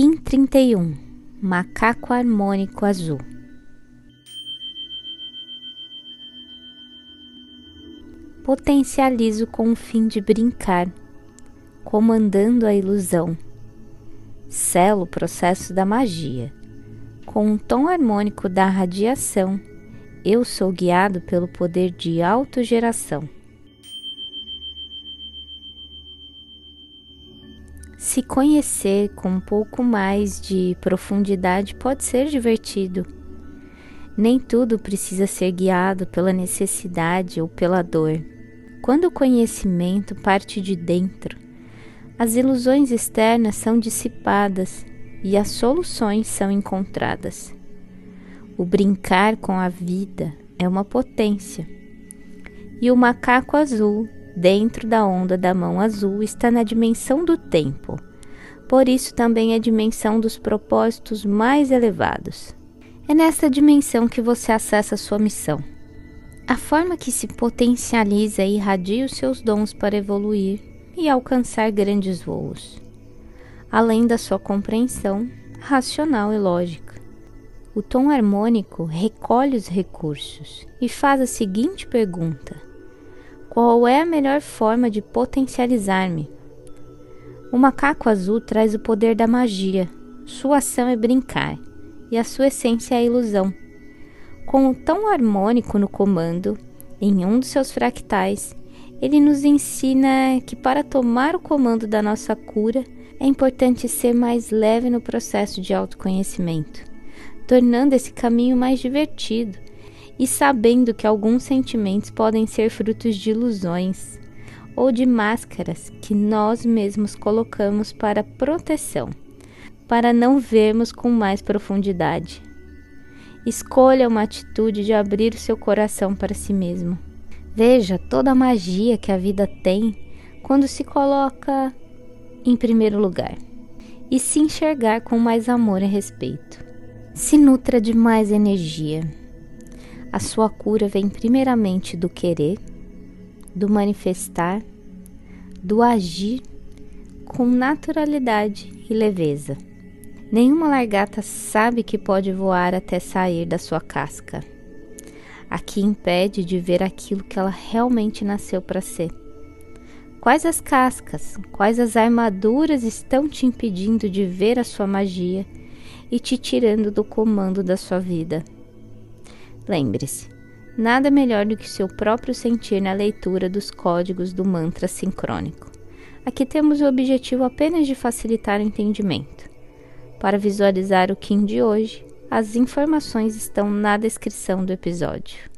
Kim 31 Macaco Harmônico Azul Potencializo com o fim de brincar, comandando a ilusão. Selo o processo da magia. Com um tom harmônico da radiação, eu sou guiado pelo poder de autogeração. Se conhecer com um pouco mais de profundidade pode ser divertido. Nem tudo precisa ser guiado pela necessidade ou pela dor. Quando o conhecimento parte de dentro, as ilusões externas são dissipadas e as soluções são encontradas. O brincar com a vida é uma potência. E o macaco azul dentro da onda da mão azul está na dimensão do tempo. Por isso também é dimensão dos propósitos mais elevados. É nesta dimensão que você acessa a sua missão. A forma que se potencializa e irradia os seus dons para evoluir e alcançar grandes voos, além da sua compreensão racional e lógica. O tom harmônico recolhe os recursos e faz a seguinte pergunta: qual é a melhor forma de potencializar-me? O macaco azul traz o poder da magia. Sua ação é brincar e a sua essência é a ilusão. Com o tom harmônico no comando, em um dos seus fractais, ele nos ensina que para tomar o comando da nossa cura é importante ser mais leve no processo de autoconhecimento, tornando esse caminho mais divertido e sabendo que alguns sentimentos podem ser frutos de ilusões ou de máscaras que nós mesmos colocamos para proteção, para não vermos com mais profundidade. Escolha uma atitude de abrir o seu coração para si mesmo. Veja toda a magia que a vida tem quando se coloca em primeiro lugar e se enxergar com mais amor e respeito. Se nutra de mais energia a sua cura vem primeiramente do querer, do manifestar, do agir com naturalidade e leveza. Nenhuma largata sabe que pode voar até sair da sua casca. Aqui impede de ver aquilo que ela realmente nasceu para ser. Quais as cascas, quais as armaduras estão te impedindo de ver a sua magia e te tirando do comando da sua vida? Lembre-se, nada melhor do que seu próprio sentir na leitura dos códigos do mantra sincrônico. Aqui temos o objetivo apenas de facilitar o entendimento. Para visualizar o Kim de hoje, as informações estão na descrição do episódio.